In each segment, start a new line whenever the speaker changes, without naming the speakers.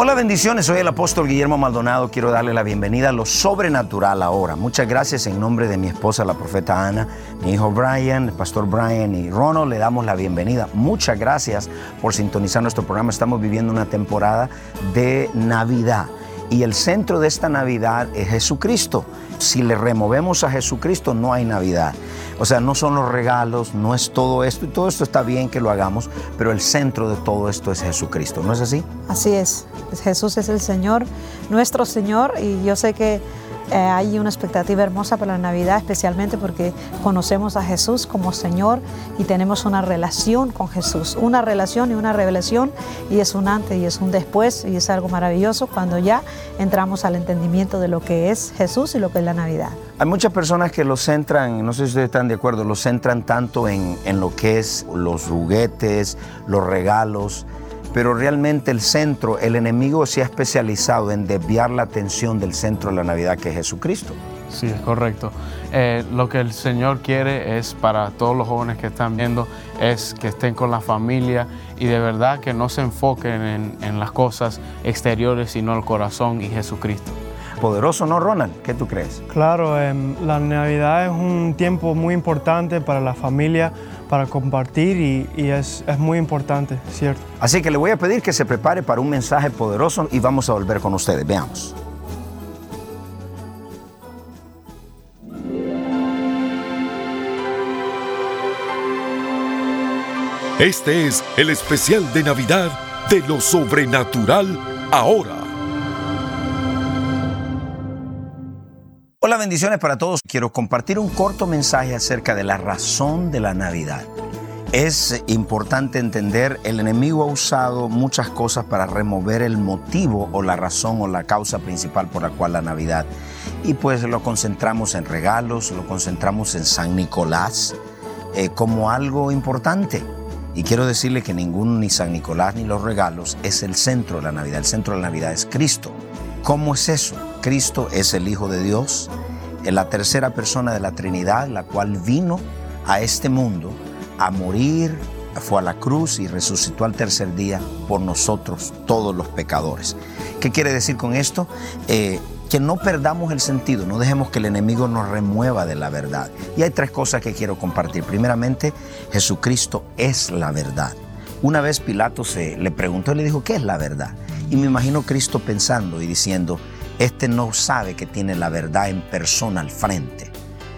Hola bendiciones, soy el apóstol Guillermo Maldonado, quiero darle la bienvenida a lo sobrenatural ahora. Muchas gracias en nombre de mi esposa, la profeta Ana, mi hijo Brian, el pastor Brian y Ronald, le damos la bienvenida. Muchas gracias por sintonizar nuestro programa. Estamos viviendo una temporada de Navidad y el centro de esta Navidad es Jesucristo. Si le removemos a Jesucristo no hay Navidad. O sea, no son los regalos, no es todo esto, y todo esto está bien que lo hagamos, pero el centro de todo esto es Jesucristo, ¿no es así?
Así es, Jesús es el Señor, nuestro Señor, y yo sé que eh, hay una expectativa hermosa para la Navidad, especialmente porque conocemos a Jesús como Señor y tenemos una relación con Jesús, una relación y una revelación, y es un antes y es un después, y es algo maravilloso cuando ya entramos al entendimiento de lo que es Jesús y lo que es la Navidad.
Hay muchas personas que lo centran, no sé si ustedes están de acuerdo, lo centran tanto en, en lo que es los juguetes, los regalos, pero realmente el centro, el enemigo se ha especializado en desviar la atención del centro de la Navidad, que es Jesucristo.
Sí, es correcto. Eh, lo que el Señor quiere es para todos los jóvenes que están viendo, es que estén con la familia y de verdad que no se enfoquen en, en las cosas exteriores, sino el corazón y Jesucristo.
Poderoso, ¿no, Ronald? ¿Qué tú crees?
Claro, em, la Navidad es un tiempo muy importante para la familia, para compartir y, y es, es muy importante, ¿cierto?
Así que le voy a pedir que se prepare para un mensaje poderoso y vamos a volver con ustedes. Veamos.
Este es el especial de Navidad de lo sobrenatural ahora.
Bendiciones para todos. Quiero compartir un corto mensaje acerca de la razón de la Navidad. Es importante entender, el enemigo ha usado muchas cosas para remover el motivo o la razón o la causa principal por la cual la Navidad. Y pues lo concentramos en regalos, lo concentramos en San Nicolás eh, como algo importante. Y quiero decirle que ningún ni San Nicolás ni los regalos es el centro de la Navidad. El centro de la Navidad es Cristo. ¿Cómo es eso? Cristo es el Hijo de Dios, es la tercera persona de la Trinidad, la cual vino a este mundo a morir, fue a la cruz y resucitó al tercer día por nosotros, todos los pecadores. ¿Qué quiere decir con esto? Eh, que no perdamos el sentido, no dejemos que el enemigo nos remueva de la verdad. Y hay tres cosas que quiero compartir. Primeramente, Jesucristo es la verdad. Una vez Pilato se le preguntó y le dijo, ¿qué es la verdad? Y me imagino Cristo pensando y diciendo, este no sabe que tiene la verdad en persona al frente.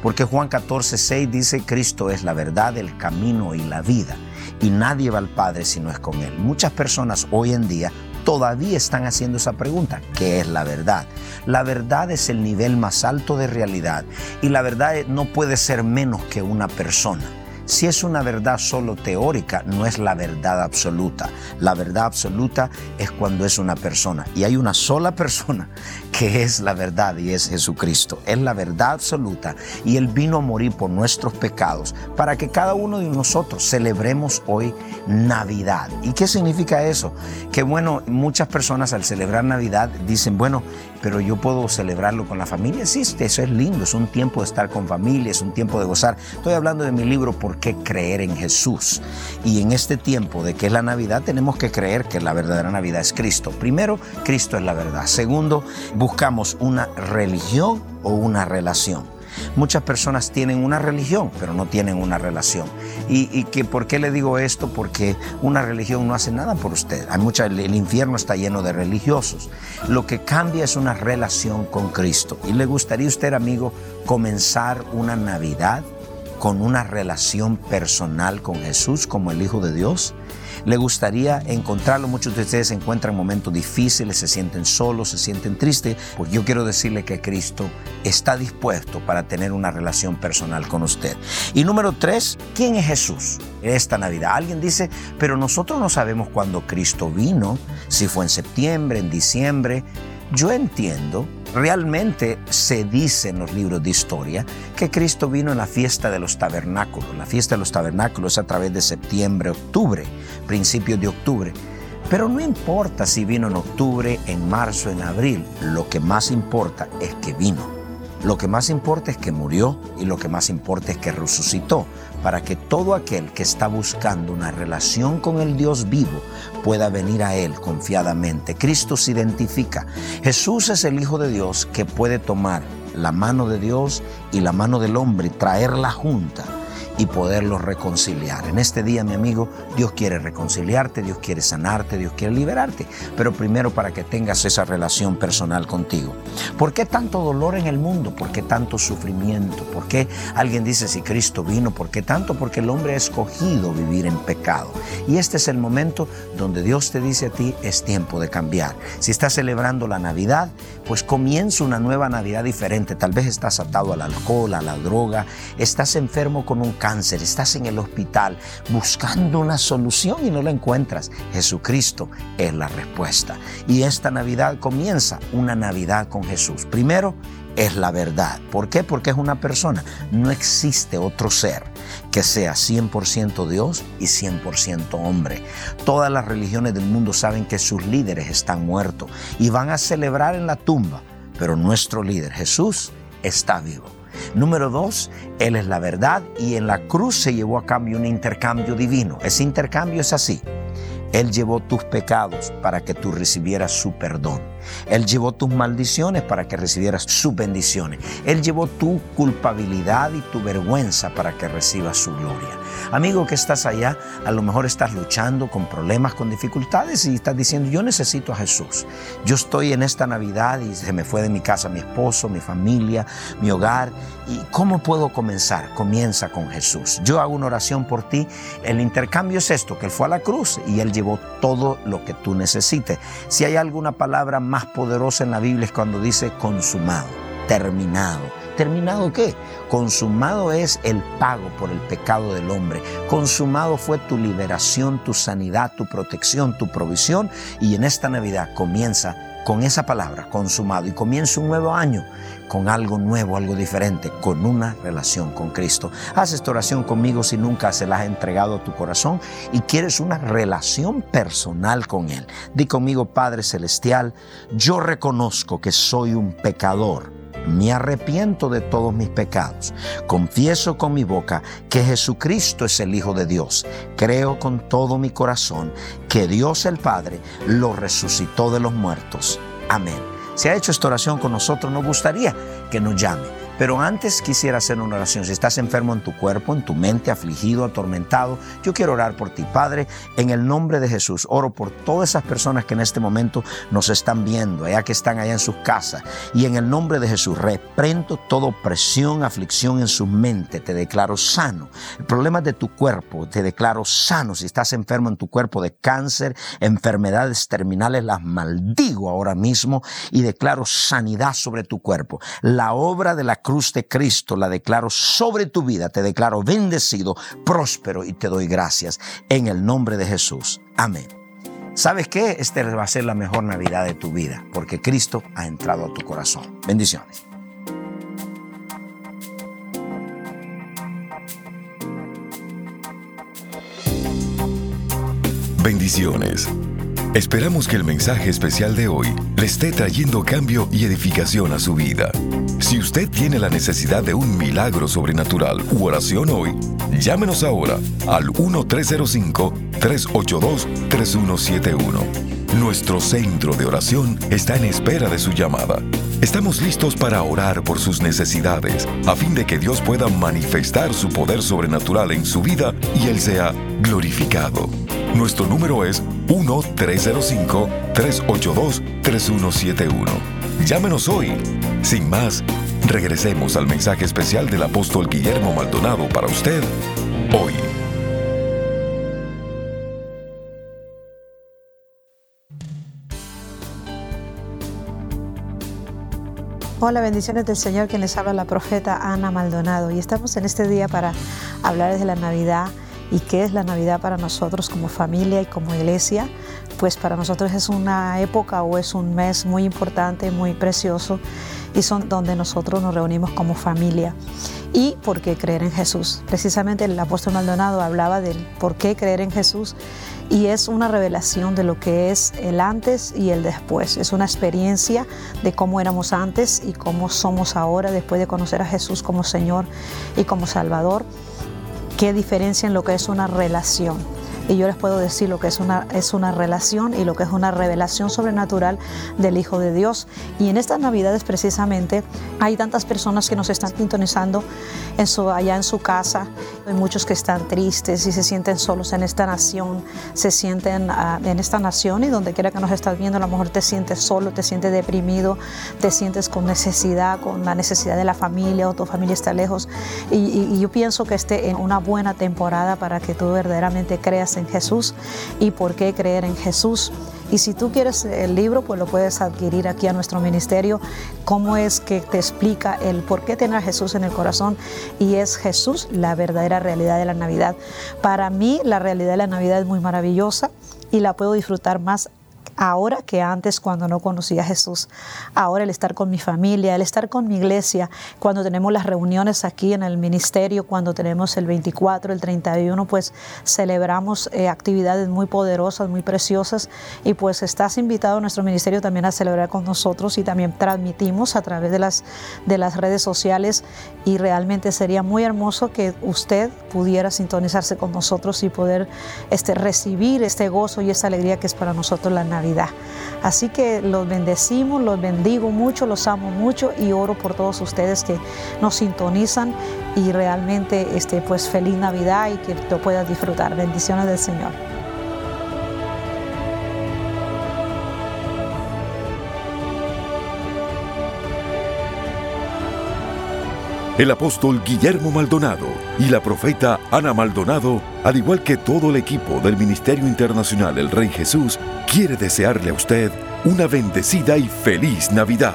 Porque Juan 14, 6 dice, Cristo es la verdad, el camino y la vida. Y nadie va al Padre si no es con Él. Muchas personas hoy en día todavía están haciendo esa pregunta, ¿qué es la verdad? La verdad es el nivel más alto de realidad y la verdad no puede ser menos que una persona. Si es una verdad solo teórica, no es la verdad absoluta. La verdad absoluta es cuando es una persona. Y hay una sola persona que es la verdad y es Jesucristo. Es la verdad absoluta. Y Él vino a morir por nuestros pecados para que cada uno de nosotros celebremos hoy Navidad. ¿Y qué significa eso? Que bueno, muchas personas al celebrar Navidad dicen, bueno, pero yo puedo celebrarlo con la familia. Sí, eso es lindo, es un tiempo de estar con familia, es un tiempo de gozar. Estoy hablando de mi libro ¿Por qué creer en Jesús? Y en este tiempo de que es la Navidad tenemos que creer que la verdadera Navidad es Cristo. Primero, Cristo es la verdad. Segundo, buscamos una religión o una relación. Muchas personas tienen una religión, pero no tienen una relación. ¿Y, que, por qué le digo esto? Porque una religión no hace nada por usted. Hay mucha, el infierno está lleno de religiosos. Lo que cambia es una relación con Cristo. ¿Y le gustaría a usted, amigo, comenzar una Navidad con una relación personal con Jesús como el Hijo de Dios? ¿Le gustaría encontrarlo? Muchos de ustedes se encuentran en momentos difíciles, se sienten solos, se sienten tristes. Pues yo quiero decirle que Cristo está dispuesto para tener una relación personal con usted. Y número tres, ¿quién es Jesús? Esta Navidad. Alguien dice, pero nosotros no sabemos cuándo Cristo vino, si fue en septiembre, en diciembre. Yo entiendo Realmente se dice en los libros de historia que Cristo vino en la fiesta de los tabernáculos. La fiesta de los tabernáculos a través de septiembre, octubre, principios de octubre. Pero no importa si vino en octubre, en marzo, en abril, lo que más importa es que vino. Lo que más importa es que murió y lo que más importa es que resucitó, para que todo aquel que está buscando una relación con el Dios vivo pueda venir a Él confiadamente. Cristo se identifica. Jesús es el Hijo de Dios que puede tomar la mano de Dios y la mano del hombre y traerla junta y poderlos reconciliar. En este día, mi amigo, Dios quiere reconciliarte, Dios quiere sanarte, Dios quiere liberarte, pero primero para que tengas esa relación personal contigo. ¿Por qué tanto dolor en el mundo? ¿Por qué tanto sufrimiento? ¿Por qué alguien dice si Cristo vino? ¿Por qué tanto? Porque el hombre ha escogido vivir en pecado. Y este es el momento donde Dios te dice a ti, es tiempo de cambiar. Si estás celebrando la Navidad, pues comienza una nueva Navidad diferente. Tal vez estás atado al alcohol, a la droga, estás enfermo con un cáncer estás en el hospital buscando una solución y no la encuentras. Jesucristo es la respuesta. Y esta Navidad comienza una Navidad con Jesús. Primero, es la verdad. ¿Por qué? Porque es una persona. No existe otro ser que sea 100% Dios y 100% hombre. Todas las religiones del mundo saben que sus líderes están muertos y van a celebrar en la tumba, pero nuestro líder Jesús está vivo. Número dos, Él es la verdad y en la cruz se llevó a cambio un intercambio divino. Ese intercambio es así. Él llevó tus pecados para que tú recibieras su perdón. Él llevó tus maldiciones para que recibieras sus bendiciones. Él llevó tu culpabilidad y tu vergüenza para que recibas su gloria. Amigo que estás allá, a lo mejor estás luchando con problemas, con dificultades y estás diciendo, yo necesito a Jesús. Yo estoy en esta Navidad y se me fue de mi casa mi esposo, mi familia, mi hogar. ¿Y cómo puedo comenzar? Comienza con Jesús. Yo hago una oración por ti. El intercambio es esto, que Él fue a la cruz y Él llevó todo lo que tú necesites. Si hay alguna palabra más poderosa en la Biblia es cuando dice consumado, terminado. ¿Terminado qué? Consumado es el pago por el pecado del hombre. Consumado fue tu liberación, tu sanidad, tu protección, tu provisión. Y en esta Navidad comienza con esa palabra, consumado, y comienza un nuevo año con algo nuevo, algo diferente, con una relación con Cristo. Haz esta oración conmigo si nunca se la has entregado a tu corazón y quieres una relación personal con Él. Di conmigo, Padre Celestial, yo reconozco que soy un pecador. Me arrepiento de todos mis pecados. Confieso con mi boca que Jesucristo es el Hijo de Dios. Creo con todo mi corazón que Dios el Padre lo resucitó de los muertos. Amén. Si ha hecho esta oración con nosotros, nos gustaría que nos llame pero antes quisiera hacer una oración. Si estás enfermo en tu cuerpo, en tu mente, afligido, atormentado, yo quiero orar por ti, Padre, en el nombre de Jesús. Oro por todas esas personas que en este momento nos están viendo, allá que están allá en sus casas. Y en el nombre de Jesús, reprendo toda opresión, aflicción en su mente. Te declaro sano. El problema de tu cuerpo, te declaro sano. Si estás enfermo en tu cuerpo de cáncer, enfermedades terminales, las maldigo ahora mismo y declaro sanidad sobre tu cuerpo. La obra de la de Cristo la declaro sobre tu vida. Te declaro bendecido, próspero y te doy gracias en el nombre de Jesús. Amén. ¿Sabes qué? Esta va a ser la mejor Navidad de tu vida porque Cristo ha entrado a tu corazón. Bendiciones.
Bendiciones. Esperamos que el mensaje especial de hoy le esté trayendo cambio y edificación a su vida. Si usted tiene la necesidad de un milagro sobrenatural u oración hoy, llámenos ahora al 1305 382 3171 Nuestro centro de oración está en espera de su llamada. Estamos listos para orar por sus necesidades, a fin de que Dios pueda manifestar su poder sobrenatural en su vida y Él sea glorificado. Nuestro número es 1-305-382-3171. Llámenos hoy. Sin más, regresemos al mensaje especial del apóstol Guillermo Maldonado para usted hoy.
Hola, bendiciones del Señor, quien les habla la profeta Ana Maldonado. Y estamos en este día para hablar de la Navidad y qué es la Navidad para nosotros como familia y como iglesia. Pues para nosotros es una época o es un mes muy importante, muy precioso y son donde nosotros nos reunimos como familia. Y por qué creer en Jesús. Precisamente el apóstol Maldonado hablaba del por qué creer en Jesús y es una revelación de lo que es el antes y el después. Es una experiencia de cómo éramos antes y cómo somos ahora después de conocer a Jesús como Señor y como Salvador. Qué diferencia en lo que es una relación y yo les puedo decir lo que es una, es una relación y lo que es una revelación sobrenatural del Hijo de Dios. Y en estas Navidades precisamente hay tantas personas que nos están sintonizando allá en su casa. Hay muchos que están tristes y se sienten solos en esta nación, se sienten uh, en esta nación y donde quiera que nos estás viendo, a lo mejor te sientes solo, te sientes deprimido, te sientes con necesidad, con la necesidad de la familia o tu familia está lejos. Y yo pienso que esté en una buena temporada para que tú verdaderamente creas en Jesús y por qué creer en Jesús. Y si tú quieres el libro, pues lo puedes adquirir aquí a nuestro ministerio. Cómo es que te explica el por qué tener a Jesús en el corazón. Y es Jesús la verdadera realidad de la Navidad. Para mí la realidad de la Navidad es muy maravillosa y la puedo disfrutar más ahora que antes cuando no conocía a Jesús. Ahora el estar con mi familia, el estar con mi iglesia, cuando tenemos las reuniones aquí en el ministerio, cuando tenemos el 24, el 31, pues celebramos eh, actividades muy poderosas, muy preciosas y pues estás invitado a nuestro ministerio también a celebrar con nosotros y también transmitimos a través de las, de las redes sociales y realmente sería muy hermoso que usted pudiera sintonizarse con nosotros y poder este, recibir este gozo y esta alegría que es para nosotros la Navidad. Así que los bendecimos, los bendigo mucho, los amo mucho y oro por todos ustedes que nos sintonizan y realmente este, pues feliz Navidad y que lo puedas disfrutar. Bendiciones del Señor.
El apóstol Guillermo Maldonado y la profeta Ana Maldonado, al igual que todo el equipo del Ministerio Internacional El Rey Jesús, quiere desearle a usted una bendecida y feliz Navidad.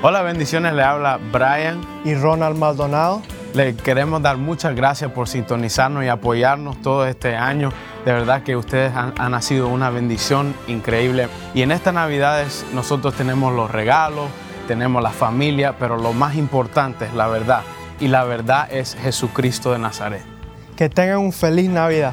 Hola, bendiciones, le habla Brian.
Y Ronald Maldonado.
Le queremos dar muchas gracias por sintonizarnos y apoyarnos todo este año. De verdad que ustedes han, han sido una bendición increíble. Y en estas Navidades nosotros tenemos los regalos, tenemos la familia, pero lo más importante es la verdad. Y la verdad es Jesucristo de Nazaret.
Que tengan un feliz Navidad.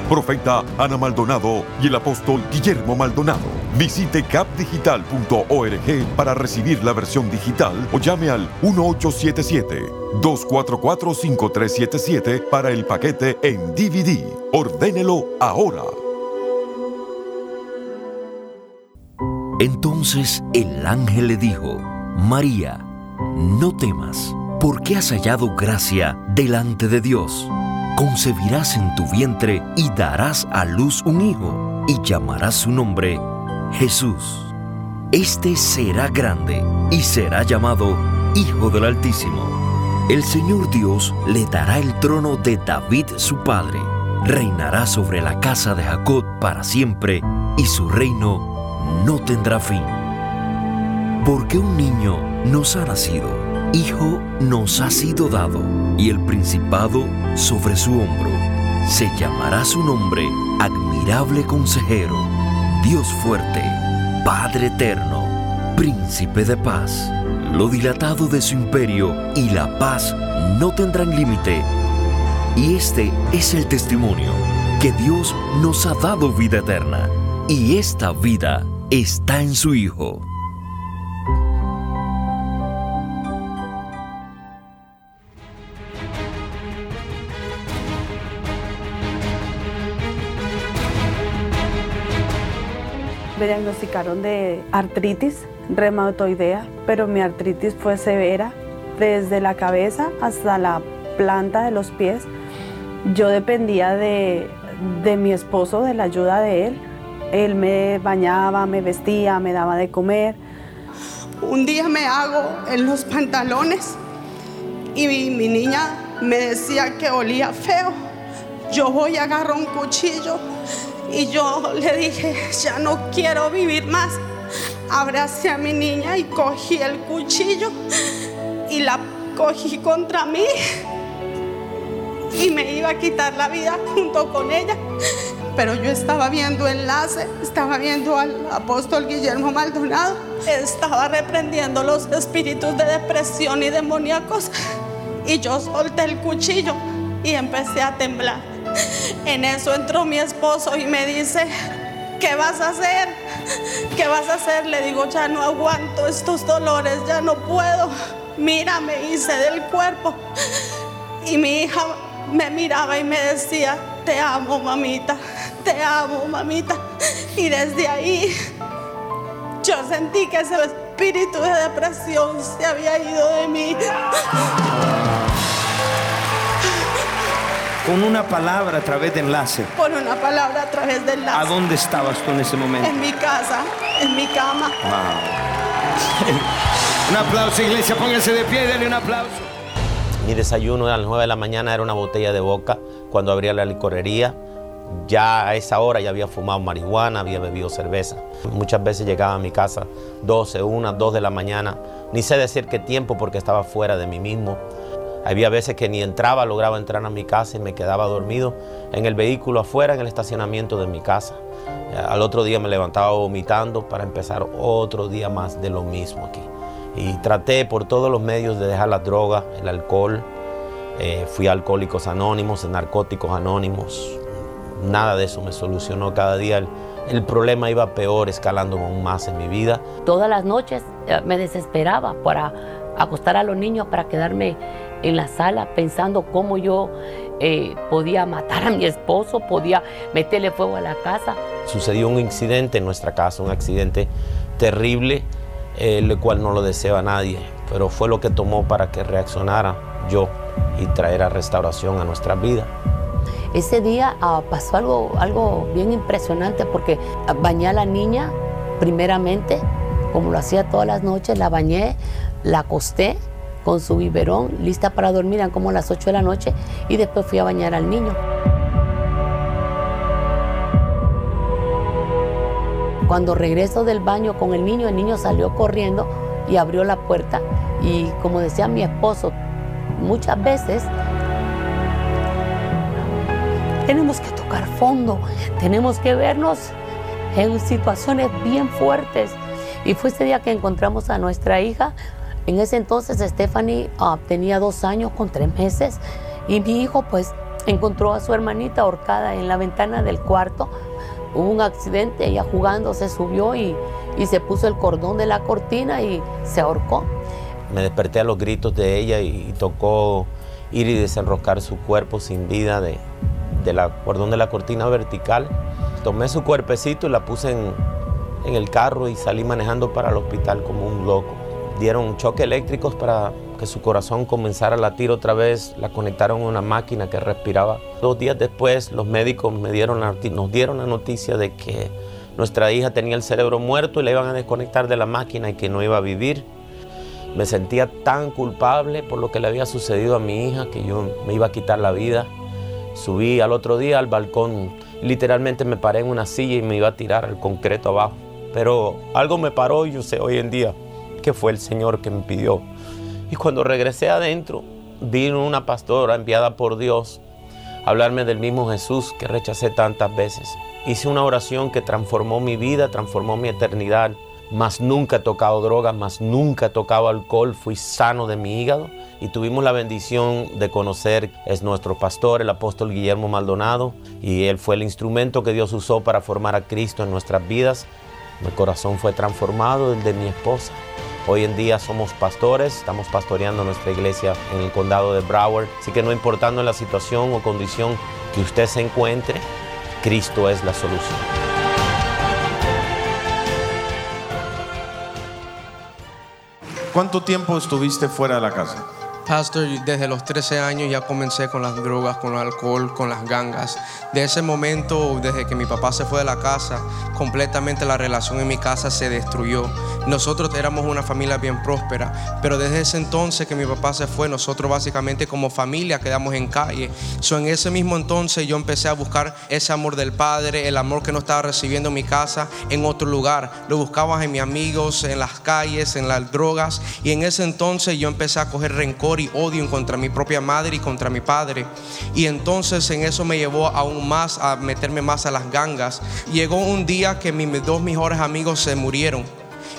profeta Ana Maldonado y el apóstol Guillermo Maldonado. Visite capdigital.org para recibir la versión digital o llame al 1877-244-5377 para el paquete en DVD. Ordénelo ahora.
Entonces el ángel le dijo, María, no temas, porque has hallado gracia delante de Dios. Concebirás en tu vientre y darás a luz un hijo, y llamarás su nombre Jesús. Este será grande y será llamado Hijo del Altísimo. El Señor Dios le dará el trono de David su padre. Reinará sobre la casa de Jacob para siempre y su reino no tendrá fin. Porque un niño nos ha nacido, hijo nos ha sido dado y el principado sobre su hombro. Se llamará su nombre admirable consejero, Dios fuerte, Padre eterno, príncipe de paz. Lo dilatado de su imperio y la paz no tendrán límite. Y este es el testimonio, que Dios nos ha dado vida eterna, y esta vida está en su Hijo.
Diagnosticaron de artritis reumatoidea, pero mi artritis fue severa desde la cabeza hasta la planta de los pies. Yo dependía de, de mi esposo, de la ayuda de él. Él me bañaba, me vestía, me daba de comer.
Un día me hago en los pantalones y mi, niña me decía que olía feo. Yo voy a agarrar un cuchillo y yo le dije, ya no quiero vivir más. Abracé a mi niña y cogí el cuchillo y la cogí contra mí y me iba a quitar la vida junto con ella. Pero yo estaba viendo enlace, estaba viendo al apóstol Guillermo Maldonado, estaba reprendiendo los espíritus de depresión y demoníacos y yo solté el cuchillo y empecé a temblar. En eso entró mi esposo y me dice, ¿qué vas a hacer? ¿Qué vas a hacer? Le digo, ya no aguanto estos dolores, ya no puedo. Mírame, hice del cuerpo. Y mi hija me miraba y me decía, te amo, mamita, te amo, mamita. Y desde ahí yo sentí que ese espíritu de depresión se había ido de mí.
Con una palabra a través de enlace.
Por una palabra a través del
¿A
lazo.
dónde estabas tú en ese momento?
En mi casa, en mi cama.
Un aplauso, iglesia, pónganse de pie, denle un aplauso.
Mi desayuno a las 9 de la mañana era una botella de boca cuando abría la licorería. Ya a esa hora ya había fumado marihuana, había bebido cerveza. Muchas veces llegaba a mi casa 12, 1, 2 de la mañana. Ni sé decir qué tiempo porque estaba fuera de mí mismo. Había veces que ni entraba, lograba entrar a mi casa y me quedaba dormido en el vehículo afuera, en el estacionamiento de mi casa. Al otro día me levantaba vomitando para empezar otro día más de lo mismo aquí. Y traté por todos los medios de dejar las drogas, el alcohol. Eh, fui a Alcohólicos Anónimos, Narcóticos Anónimos. Nada de eso me solucionó. Cada día el, el problema iba peor, escalando aún más en mi vida.
Todas las noches eh, me desesperaba para acostar a los niños, para quedarme en la sala pensando cómo yo eh, podía matar a mi esposo, podía meterle fuego a la casa.
Sucedió un incidente en nuestra casa, un accidente terrible, eh, el cual no lo deseaba nadie, pero fue lo que tomó para que reaccionara yo y traer a restauración a nuestra vida.
Ese día ah, pasó algo, algo bien impresionante porque bañé a la niña primeramente, como lo hacía todas las noches, la bañé, la acosté con su biberón, lista para dormir, eran como las 8 de la noche, y después fui a bañar al niño. Cuando regreso del baño con el niño, el niño salió corriendo y abrió la puerta. Y como decía mi esposo, muchas veces tenemos que tocar fondo, tenemos que vernos en situaciones bien fuertes. Y fue ese día que encontramos a nuestra hija. En ese entonces Stephanie ah, tenía dos años con tres meses y mi hijo pues encontró a su hermanita ahorcada en la ventana del cuarto. Hubo un accidente, ella jugando se subió y, y se puso el cordón de la cortina y se ahorcó.
Me desperté a los gritos de ella y, y tocó ir y desenroscar su cuerpo sin vida de, de la cordón de la cortina vertical. Tomé su cuerpecito y la puse en, en el carro y salí manejando para el hospital como un loco. Dieron choques eléctricos para que su corazón comenzara a latir otra vez, la conectaron a una máquina que respiraba. Dos días después los médicos nos dieron la noticia de que nuestra hija tenía el cerebro muerto y la iban a desconectar de la máquina y que no iba a vivir. Me sentía tan culpable por lo que le había sucedido a mi hija que yo me iba a quitar la vida. Subí al otro día al balcón, literalmente me paré en una silla y me iba a tirar al concreto abajo. Pero algo me paró y yo sé hoy en día que fue el Señor que me pidió. Y cuando regresé adentro, vino una pastora enviada por Dios a hablarme del mismo Jesús que rechacé tantas veces. Hice una oración que transformó mi vida, transformó mi eternidad. Más nunca he tocado drogas, más nunca he tocado alcohol, fui sano de mi hígado y tuvimos la bendición de conocer, es nuestro pastor, el apóstol Guillermo Maldonado, y él fue el instrumento que Dios usó para formar a Cristo en nuestras vidas. Mi corazón fue transformado, el de mi esposa. Hoy en día somos pastores, estamos pastoreando nuestra iglesia en el condado de Broward, así que no importando la situación o condición que usted se encuentre, Cristo es la solución.
¿Cuánto tiempo estuviste fuera de la casa?
Pastor, desde los 13 años ya comencé con las drogas, con el alcohol, con las gangas. De ese momento, desde que mi papá se fue de la casa, completamente la relación en mi casa se destruyó. Nosotros éramos una familia bien próspera, pero desde ese entonces que mi papá se fue, nosotros básicamente como familia quedamos en calle. So, en ese mismo entonces yo empecé a buscar ese amor del Padre, el amor que no estaba recibiendo en mi casa, en otro lugar. Lo buscaba en mis amigos, en las calles, en las drogas. Y en ese entonces yo empecé a coger rencor y odio contra mi propia madre y contra mi padre. Y entonces en eso me llevó aún más a meterme más a las gangas. Llegó un día que mis dos mejores amigos se murieron.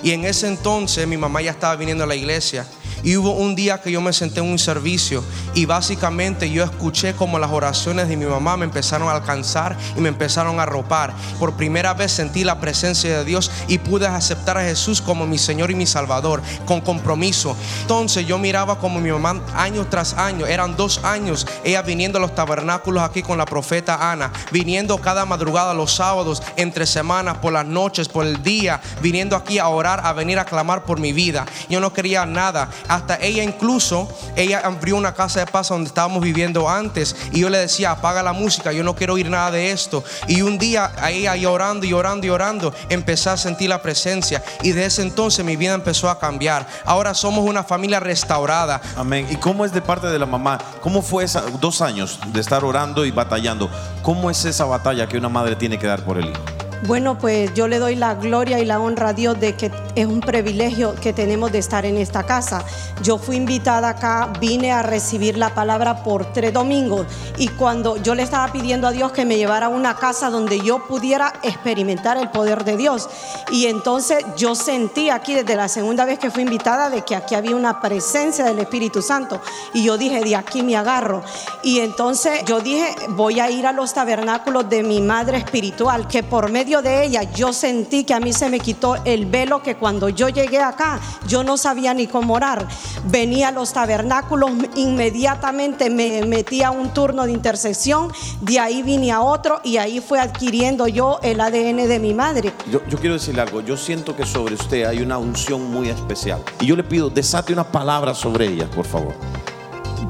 Y en ese entonces mi mamá ya estaba viniendo a la iglesia. Y hubo un día que yo me senté en un servicio y básicamente yo escuché como las oraciones de mi mamá me empezaron a alcanzar y me empezaron a ropar. Por primera vez sentí la presencia de Dios y pude aceptar a Jesús como mi Señor y mi Salvador con compromiso. Entonces yo miraba como mi mamá año tras año, eran dos años, ella viniendo a los tabernáculos aquí con la profeta Ana, viniendo cada madrugada los sábados, entre semanas, por las noches, por el día, viniendo aquí a orar, a venir a clamar por mi vida. Yo no quería nada. Hasta ella incluso, ella abrió una casa de paz donde estábamos viviendo antes y yo le decía, apaga la música, yo no quiero oír nada de esto. Y un día a ella llorando y orando y orando, empecé a sentir la presencia y desde ese entonces mi vida empezó a cambiar. Ahora somos una familia restaurada.
Amén. ¿Y cómo es de parte de la mamá? ¿Cómo fue esos dos años de estar orando y batallando? ¿Cómo es esa batalla que una madre tiene que dar por el hijo?
Bueno, pues yo le doy la gloria y la honra a Dios de que es un privilegio que tenemos de estar en esta casa. Yo fui invitada acá, vine a recibir la palabra por tres domingos y cuando yo le estaba pidiendo a Dios que me llevara a una casa donde yo pudiera experimentar el poder de Dios. Y entonces yo sentí aquí desde la segunda vez que fui invitada de que aquí había una presencia del Espíritu Santo. Y yo dije, de aquí me agarro. Y entonces yo dije, voy a ir a los tabernáculos de mi madre espiritual, que por medio de ella yo sentí que a mí se me quitó el velo que cuando yo llegué acá yo no sabía ni cómo orar. Venía a los tabernáculos, inmediatamente me metí a un turno de intersección, de ahí vine a otro y ahí fue adquiriendo yo el ADN de mi madre.
Yo, yo quiero decirle algo, yo siento que sobre usted hay una unción muy especial. Y yo le pido, desate una palabra sobre ella, por favor.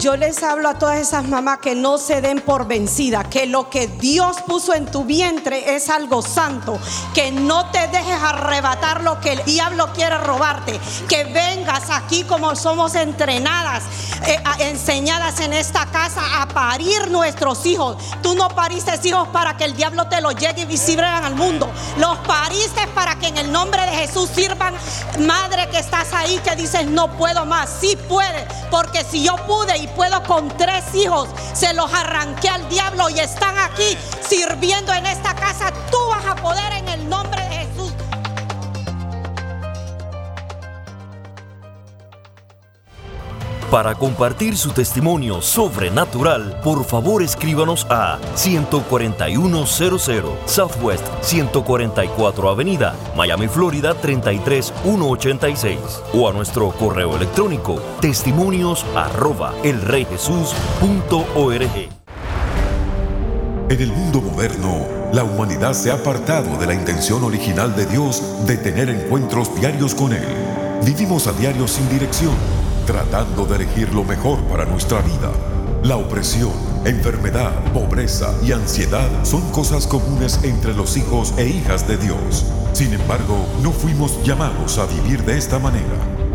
Yo les hablo a todas esas mamás que no se den por vencida, que lo que Dios puso en tu vientre es algo santo, que no te dejes arrebatar lo que el diablo quiere robarte, que vengas aquí como somos entrenadas, eh, enseñadas en esta casa a parir nuestros hijos. Tú no pariste hijos para que el diablo te los llegue y visibren al mundo, los pariste para que en el nombre de Jesús sirvan. Madre que estás ahí que dices no puedo más, sí puede, porque si yo pude y puedo con tres hijos, se los arranqué al diablo y están aquí sirviendo en esta casa. Tú vas a poder en el nombre de
Para compartir su testimonio sobrenatural, por favor escríbanos a 14100 Southwest 144 Avenida, Miami, Florida 33186 o a nuestro correo electrónico testimonios.
En el mundo moderno, la humanidad se ha apartado de la intención original de Dios de tener encuentros diarios con Él. Vivimos a diario sin dirección, tratando de elegir lo mejor para nuestra vida. La opresión, enfermedad, pobreza y ansiedad son cosas comunes entre los hijos e hijas de Dios. Sin embargo, no fuimos llamados a vivir de esta manera.